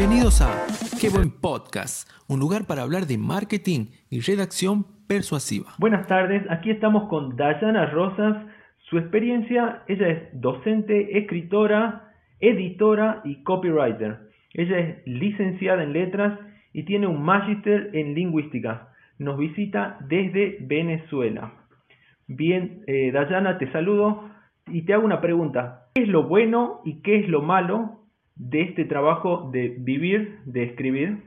Bienvenidos a Qué buen podcast, un lugar para hablar de marketing y redacción persuasiva. Buenas tardes, aquí estamos con Dayana Rosas. Su experiencia, ella es docente, escritora, editora y copywriter. Ella es licenciada en letras y tiene un magíster en lingüística. Nos visita desde Venezuela. Bien, eh, Dayana, te saludo y te hago una pregunta. ¿Qué es lo bueno y qué es lo malo de este trabajo de vivir, de escribir?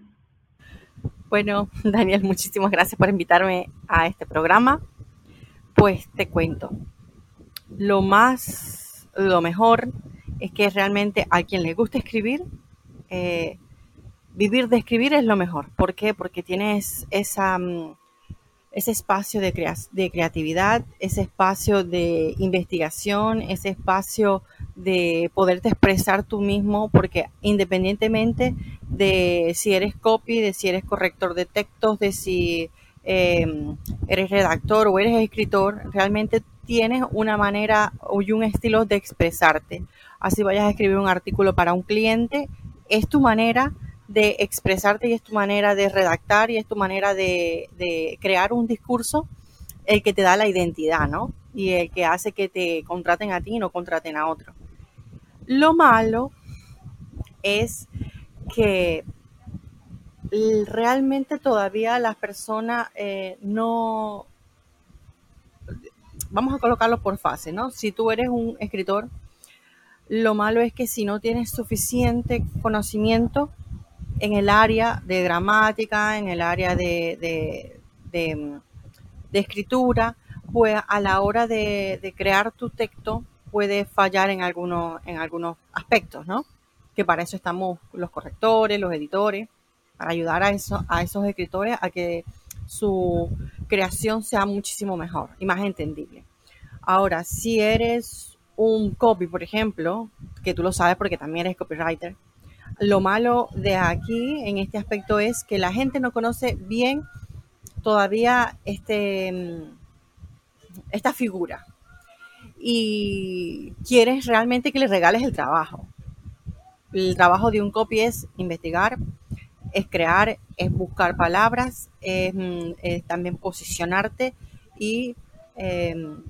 Bueno, Daniel, muchísimas gracias por invitarme a este programa. Pues te cuento, lo más, lo mejor es que realmente a quien le gusta escribir, eh, vivir de escribir es lo mejor. ¿Por qué? Porque tienes esa, mm, ese espacio de, de creatividad, ese espacio de investigación, ese espacio de poderte expresar tú mismo, porque independientemente de si eres copy, de si eres corrector de textos, de si em, eres redactor o eres escritor, realmente tienes una manera y un estilo de expresarte. Así vayas a escribir un artículo para un cliente, es tu manera de expresarte y es tu manera de redactar y es tu manera de, crear un discurso el que te da la identidad, ¿no? Y el que hace que te contraten a ti y no contraten a otro. Lo malo es que realmente todavía las personas eh, no... Vamos a colocarlo por fase, ¿no? Si tú eres un escritor, lo malo es que si no tienes suficiente conocimiento en el área de gramática, en el área de, de, escritura, pues a la hora de, crear tu texto puede fallar en algunos, en algunos aspectos, ¿no? Que para eso estamos los correctores, los editores, para ayudar a, eso, a esos escritores a que su creación sea muchísimo mejor y más entendible. Ahora, si eres un copy, por ejemplo, que tú lo sabes porque también eres copywriter, lo malo de aquí en este aspecto es que la gente no conoce bien todavía este, esta figura y quieres realmente que le regales el trabajo. El trabajo de un copy es investigar, es crear, es buscar palabras, es, también posicionarte y em,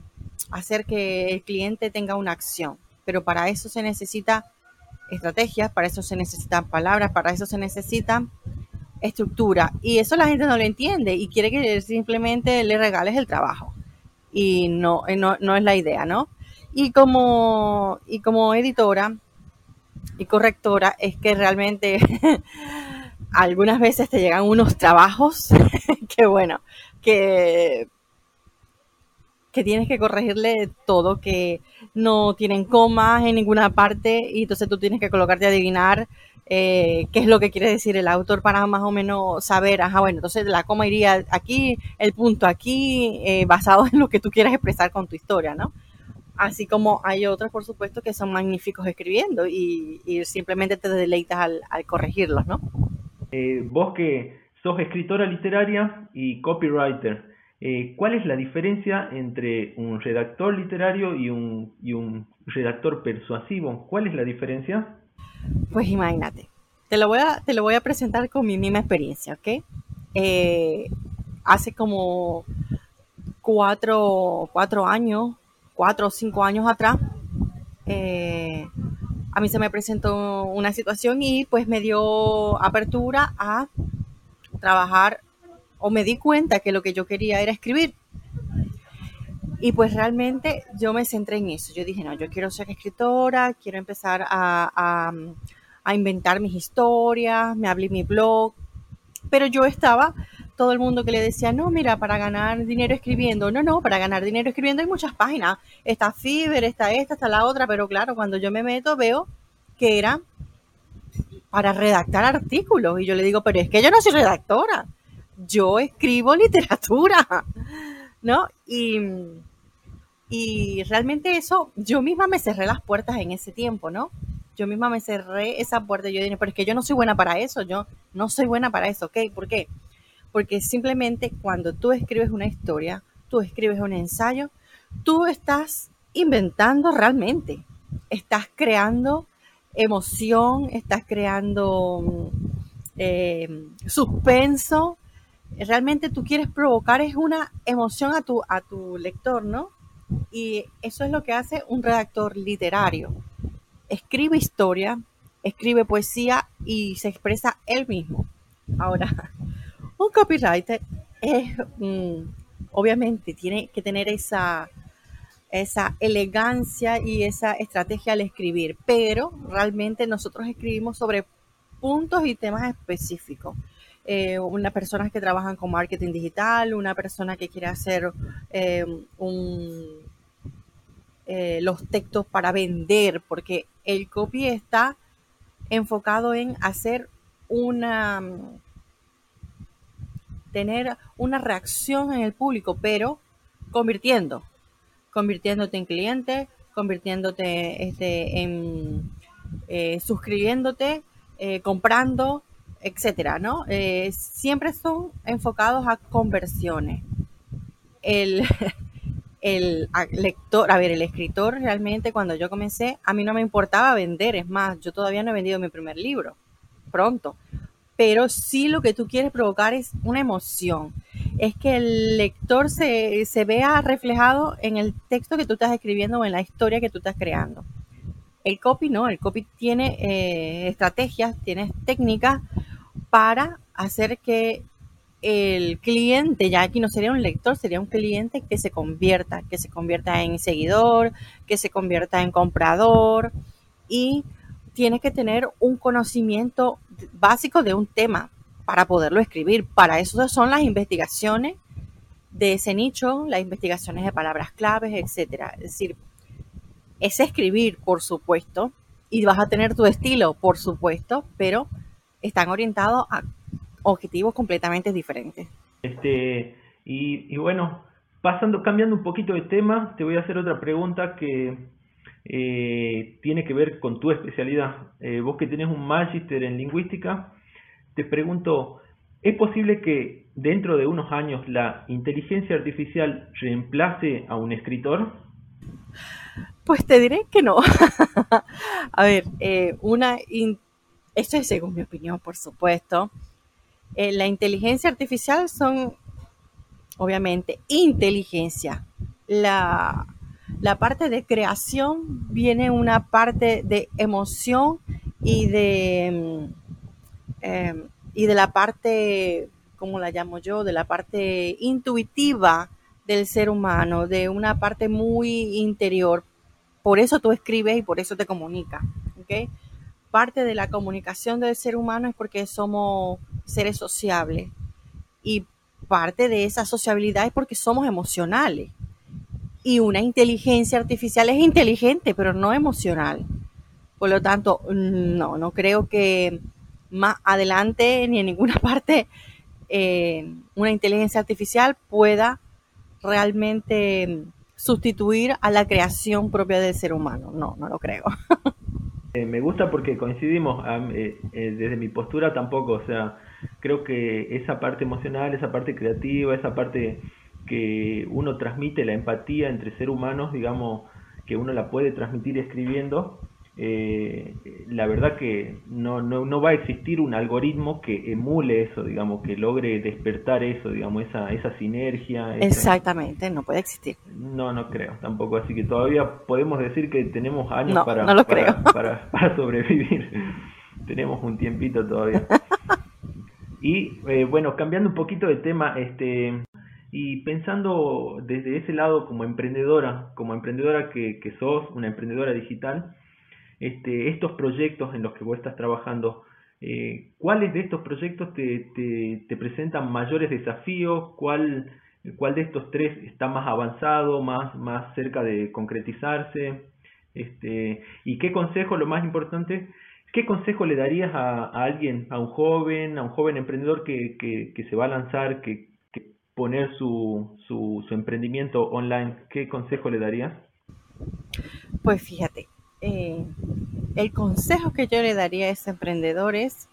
hacer que el cliente tenga una acción. Pero para eso se necesita estrategias, para eso se necesitan palabras, para eso se necesita estructura. Y eso la gente no lo entiende y quiere que simplemente le regales el trabajo. Y no, no, no es la idea, ¿no? Y como, y como editora y correctora, es que realmente algunas veces te llegan unos trabajos que bueno, que que tienes que corregirle todo, que no tienen comas en ninguna parte y entonces tú tienes que colocarte a adivinar eh, qué es lo que quiere decir el autor para más o menos saber, ajá, bueno, entonces la coma iría aquí, el punto aquí, eh, basado en lo que tú quieras expresar con tu historia, ¿no? Así como hay otros, por supuesto, que son magníficos escribiendo y, simplemente te deleitas al, corregirlos, ¿no? Eh, vos que sos escritora literaria y copywriter, eh, ¿Cuál es la diferencia entre un redactor literario y un, y un redactor persuasivo? ¿Cuál es la diferencia? Pues imagínate, te lo voy a, te lo voy a presentar con mi misma experiencia, ¿ok? Eh, hace como cuatro, cuatro, años, cuatro o cinco años atrás, eh, a mí se me presentó una situación y pues me dio apertura a trabajar o me di cuenta que lo que yo quería era escribir. Y pues realmente yo me centré en eso. Yo dije, no, yo quiero ser escritora, quiero empezar a, inventar mis historias, me abrí mi blog. Pero yo estaba, todo el mundo que le decía, no, mira, para ganar dinero escribiendo. No, no, para ganar dinero escribiendo hay muchas páginas. Está Fiverr, está esta, está la otra. Pero claro, cuando yo me meto veo que era para redactar artículos. Y yo le digo, pero es que yo no soy redactora yo escribo literatura, ¿no? Y, y realmente eso, yo misma me cerré las puertas en ese tiempo, ¿no? Yo misma me cerré esa puerta y yo dije, pero es que yo no soy buena para eso, yo no soy buena para eso, ¿ok? ¿Por qué? Porque simplemente cuando tú escribes una historia, tú escribes un ensayo, tú estás inventando realmente, estás creando emoción, estás creando eh, suspenso. Realmente tú quieres provocar es una emoción a tu, a tu lector, ¿no? Y eso es lo que hace un redactor literario. Escribe historia, escribe poesía y se expresa él mismo. Ahora, un copywriter es, obviamente, tiene que tener esa, esa elegancia y esa estrategia al escribir, pero realmente nosotros escribimos sobre puntos y temas específicos. Eh, una persona que trabajan con marketing digital, una persona que quiere hacer eh, eh, los textos para vender, porque el copy está enfocado en hacer una tener una reacción en el público, pero convirtiendo, convirtiéndote en cliente, convirtiéndote este, en suscribiéndote, comprando, etcétera, ¿no? Eh, siempre son enfocados a conversiones. El, el lector, a ver, el escritor realmente cuando yo comencé, a mí no me importaba vender, es más, yo todavía no he vendido mi primer libro, pronto, pero sí lo que tú quieres provocar es una emoción. Es que el lector se, vea reflejado en el texto que tú estás escribiendo o en la historia que tú estás creando. El copy no, el copy tiene eh, estrategias, tiene técnicas para hacer que el cliente, ya aquí no sería un lector, sería un cliente que se convierta, que se convierta en seguidor, que se convierta en comprador y tiene que tener un conocimiento básico de un tema para poderlo escribir. Para eso son las investigaciones de ese nicho, las investigaciones de palabras claves, etcétera. Es decir, es escribir, por supuesto, y vas a tener tu estilo, por supuesto, pero están orientados a objetivos completamente diferentes. Este, y, y bueno, pasando, cambiando un poquito de tema, te voy a hacer otra pregunta que eh, tiene que ver con tu especialidad. Eh, vos que tenés un magíster en lingüística, te pregunto, ¿es posible que dentro de unos años la inteligencia artificial reemplace a un escritor? Pues te diré que no. a ver, eh, una esto es según mi opinión, por supuesto. la inteligencia artificial son, obviamente, inteligencia. La la parte de creación viene una parte de emoción y de, mm, em, y de la parte, ¿cómo la llamo yo? De la parte intuitiva del ser humano, de una parte muy interior. Por eso tú escribes y por eso te comunicas. Parte de la comunicación del ser humano es porque somos seres sociables y parte de esa sociabilidad es porque somos emocionales y una inteligencia artificial es inteligente, pero no emocional. Por lo tanto, no, no creo que más adelante ni en ninguna parte eh, una inteligencia artificial pueda realmente sustituir a la creación propia del ser humano. No, no lo creo. Eh, me gusta porque coincidimos, eh, desde mi postura tampoco, o sea, creo que esa parte emocional, esa parte creativa, esa parte que uno transmite la empatía entre seres humanos, digamos, que uno la puede transmitir escribiendo, eh, la verdad que no, no, no, va a existir un algoritmo que emule eso, digamos, que logre despertar eso, digamos, esa, esa sinergia. Exactamente, no puede existir. No, no creo tampoco, así que todavía podemos decir que tenemos años para, para, para, sobrevivir. tenemos un tiempito todavía. y eh, bueno, cambiando un poquito de tema, este y pensando desde ese lado como emprendedora, como emprendedora que, que sos, una emprendedora digital, este, estos proyectos en los que vos estás trabajando, eh, ¿cuáles de estos proyectos te, te, te, presentan mayores desafíos? ¿Cuál, ¿Cuál de estos tres está más avanzado, más, más cerca de concretizarse? Este, ¿Y qué consejo, lo más importante, qué consejo le darías a, a alguien, a un joven, a un joven emprendedor que, que, que se va a lanzar, que, poner su, su, emprendimiento online, ¿qué consejo le darías? Pues fíjate, eh, el consejo que yo le daría a ese emprendedor es,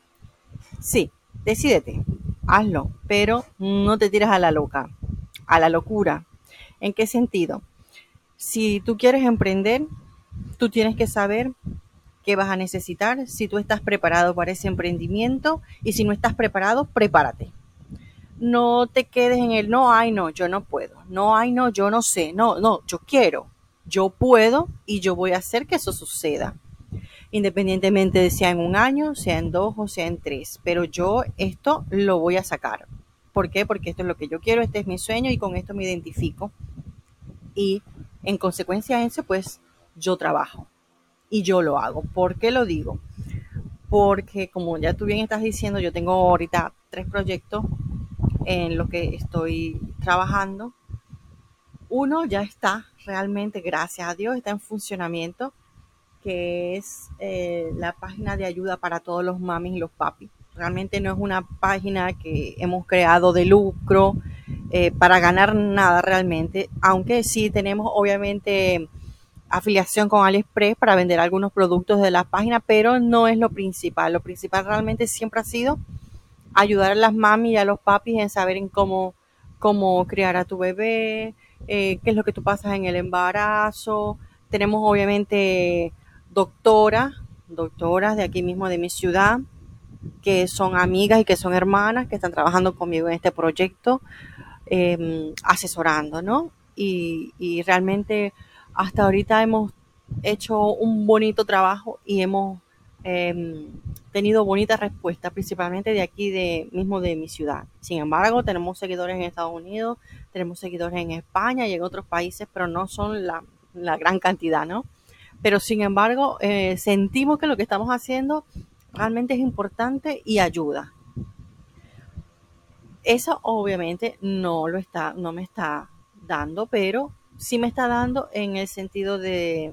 sí, decídete, hazlo, pero no te tires a la loca, a la locura. ¿En qué sentido? Si tú quieres emprender, tú tienes que saber qué vas a necesitar, si tú estás preparado para ese emprendimiento y si no estás preparado, prepárate. No te quedes en el no, ay, no, yo no puedo, no, ay, no, yo no sé, no, no, yo quiero, yo puedo y yo voy a hacer que eso suceda. Independientemente de sea en un año, sea en dos o sea en tres, pero yo esto lo voy a sacar. ¿Por qué? Porque esto es lo que yo quiero, este es mi sueño y con esto me identifico. Y en consecuencia de eso, pues yo trabajo y yo lo hago. ¿Por qué lo digo? Porque como ya tú bien estás diciendo, yo tengo ahorita tres proyectos en los que estoy trabajando. Uno ya está realmente, gracias a Dios, está en funcionamiento, que es eh, la página de ayuda para todos los mamis y los papis. Realmente no es una página que hemos creado de lucro eh, para ganar nada realmente, aunque sí tenemos obviamente afiliación con AliExpress para vender algunos productos de la página, pero no es lo principal. Lo principal realmente siempre ha sido ayudar a las mami y a los papis en saber en cómo, cómo criar a tu bebé, eh, qué es lo que tú pasas en el embarazo. Tenemos obviamente doctoras, doctoras de aquí mismo de mi ciudad, que son amigas y que son hermanas, que están trabajando conmigo en este proyecto, em, asesorando, ¿no? Y, realmente hasta ahorita hemos hecho un bonito trabajo y hemos eh, tenido bonita respuesta, principalmente de aquí de mismo de mi ciudad. Sin embargo, tenemos seguidores en Estados Unidos, tenemos seguidores en España y en otros países, pero no son la, gran cantidad, ¿no? Pero sin embargo, eh, sentimos que lo que estamos haciendo realmente es importante y ayuda. Eso obviamente no lo está, no me está dando, pero sí me está dando en el sentido de,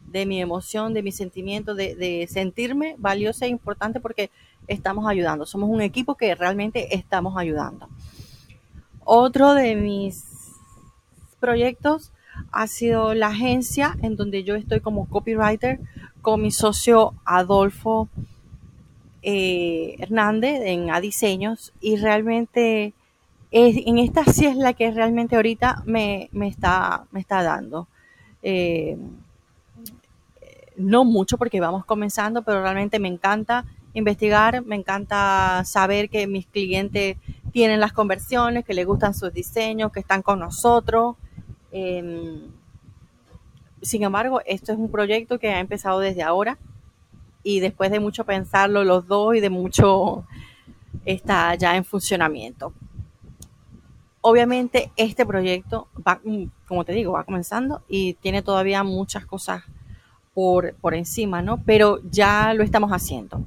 de mi emoción, de mi sentimiento, de, de, sentirme valiosa e importante porque estamos ayudando. Somos un equipo que realmente estamos ayudando. Otro de mis proyectos ha sido la agencia en donde yo estoy como copywriter con mi socio Adolfo eh, Hernández en A Diseños y realmente en esta sí es la que realmente ahorita me, está, me está dando. Eh, no mucho porque vamos comenzando, pero realmente me encanta investigar, me encanta saber que mis clientes tienen las conversiones, que les gustan sus diseños, que están con nosotros. Em, sin embargo, esto es un proyecto que ha empezado desde ahora y después de mucho pensarlo los dos y de mucho está ya en funcionamiento obviamente este proyecto va, mm, como te digo, va comenzando y tiene todavía muchas cosas por, por encima, ¿no? Pero ya lo estamos haciendo.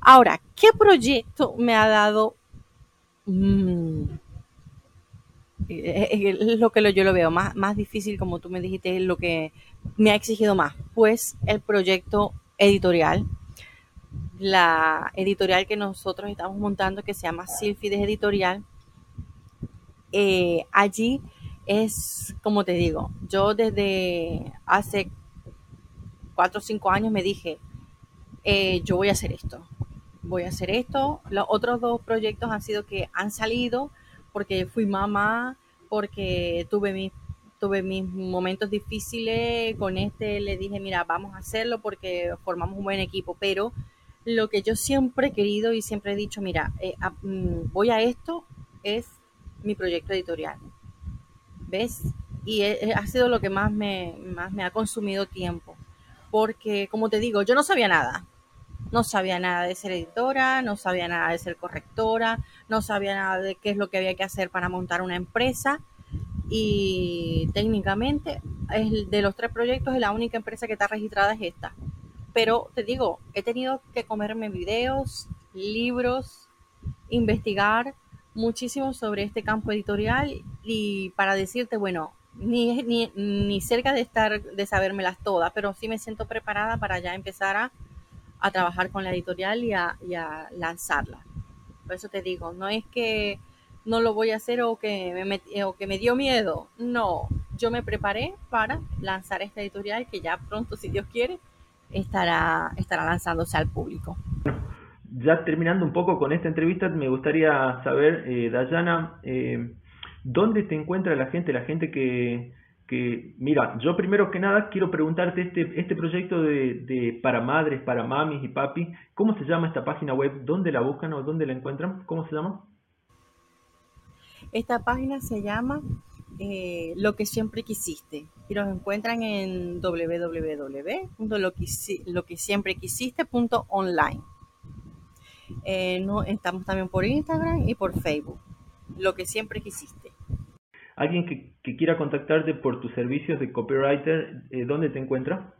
Ahora, ¿qué proyecto me ha dado? Mm, es lo que yo lo veo más, más difícil, como tú me dijiste, es lo que me ha exigido más. Pues el proyecto editorial, la editorial que nosotros estamos montando, que se llama Silfides Editorial, eh, allí es, como te digo, yo desde hace cuatro o cinco años me dije, eh, yo voy a hacer esto, voy a hacer esto. Los otros dos proyectos han sido que han salido porque fui mamá, porque tuve mis, tuve mis momentos difíciles. Con este le dije, mira, vamos a hacerlo porque formamos un buen equipo. Pero lo que yo siempre he querido y siempre he dicho, mira, eh, mm, voy a esto, es mi proyecto editorial. ¿Ves? Y ha sido lo que más me, más me ha consumido tiempo. Porque, como te digo, yo no sabía nada. No sabía nada de ser editora, no sabía nada de ser correctora, no sabía nada de qué es lo que había que hacer para montar una empresa. Y técnicamente, es de los tres proyectos, la única empresa que está registrada es esta. Pero te digo, he tenido que comerme videos, libros, investigar, muchísimo sobre este campo editorial y para decirte, bueno, ni, ni, ni cerca de estar, de sabérmelas todas, pero sí me siento preparada para ya empezar a, a trabajar con la editorial y a, lanzarla. Por eso te digo, no es que no lo voy a hacer o que me, o que me dio miedo, no, yo me preparé para lanzar esta editorial que ya pronto, si Dios quiere, estará, estará lanzándose al público ya terminando un poco con esta entrevista, me gustaría saber, eh, Dayana, eh, ¿dónde te encuentra la gente, la gente que, que, mira, yo primero que nada quiero preguntarte este, este proyecto de, para madres, para mamis y papi, ¿cómo se llama esta página web? ¿Dónde la buscan o dónde la encuentran? ¿Cómo se llama? Esta página se llama eh, Lo que siempre quisiste y los encuentran en www.loquesiemprequisiste.online. Eh, no, estamos también por Instagram y por Facebook. Lo que siempre quisiste. Alguien que, quiera contactarte por tus servicios de copywriter, eh, ¿dónde te encuentra?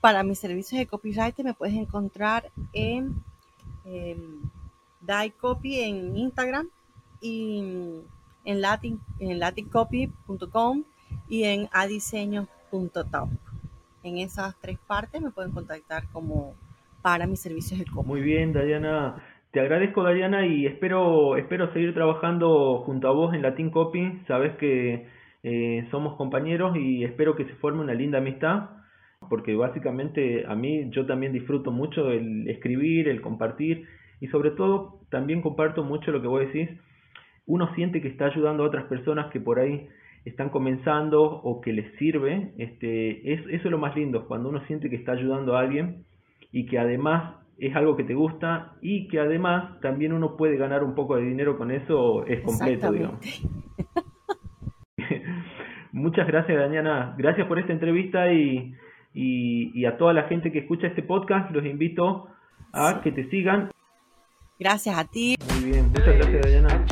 Para mis servicios de copywriter me puedes encontrar en eh, DieCopy en Instagram y en, latin, en latincopy.com y en adiseño.top. En esas tres partes me pueden contactar como para mis servicios de copy. Muy bien, Dayana. Te agradezco, Dayana, y espero, espero seguir trabajando junto a vos en Latin Copy. Sabes que eh, somos compañeros y espero que se forme una linda amistad, porque básicamente a mí yo también disfruto mucho el escribir, el compartir, y sobre todo también comparto mucho lo que vos decís. Uno siente que está ayudando a otras personas que por ahí están comenzando o que les sirve. Este, es, eso es lo más lindo, cuando uno siente que está ayudando a alguien y que además es algo que te gusta y que además también uno puede ganar un poco de dinero con eso, es completo, digamos. Muchas gracias, Daniana. Gracias por esta entrevista y, y, a toda la gente que escucha este podcast, los invito a que te sigan. Gracias a ti. Muy bien, muchas gracias, Daniana.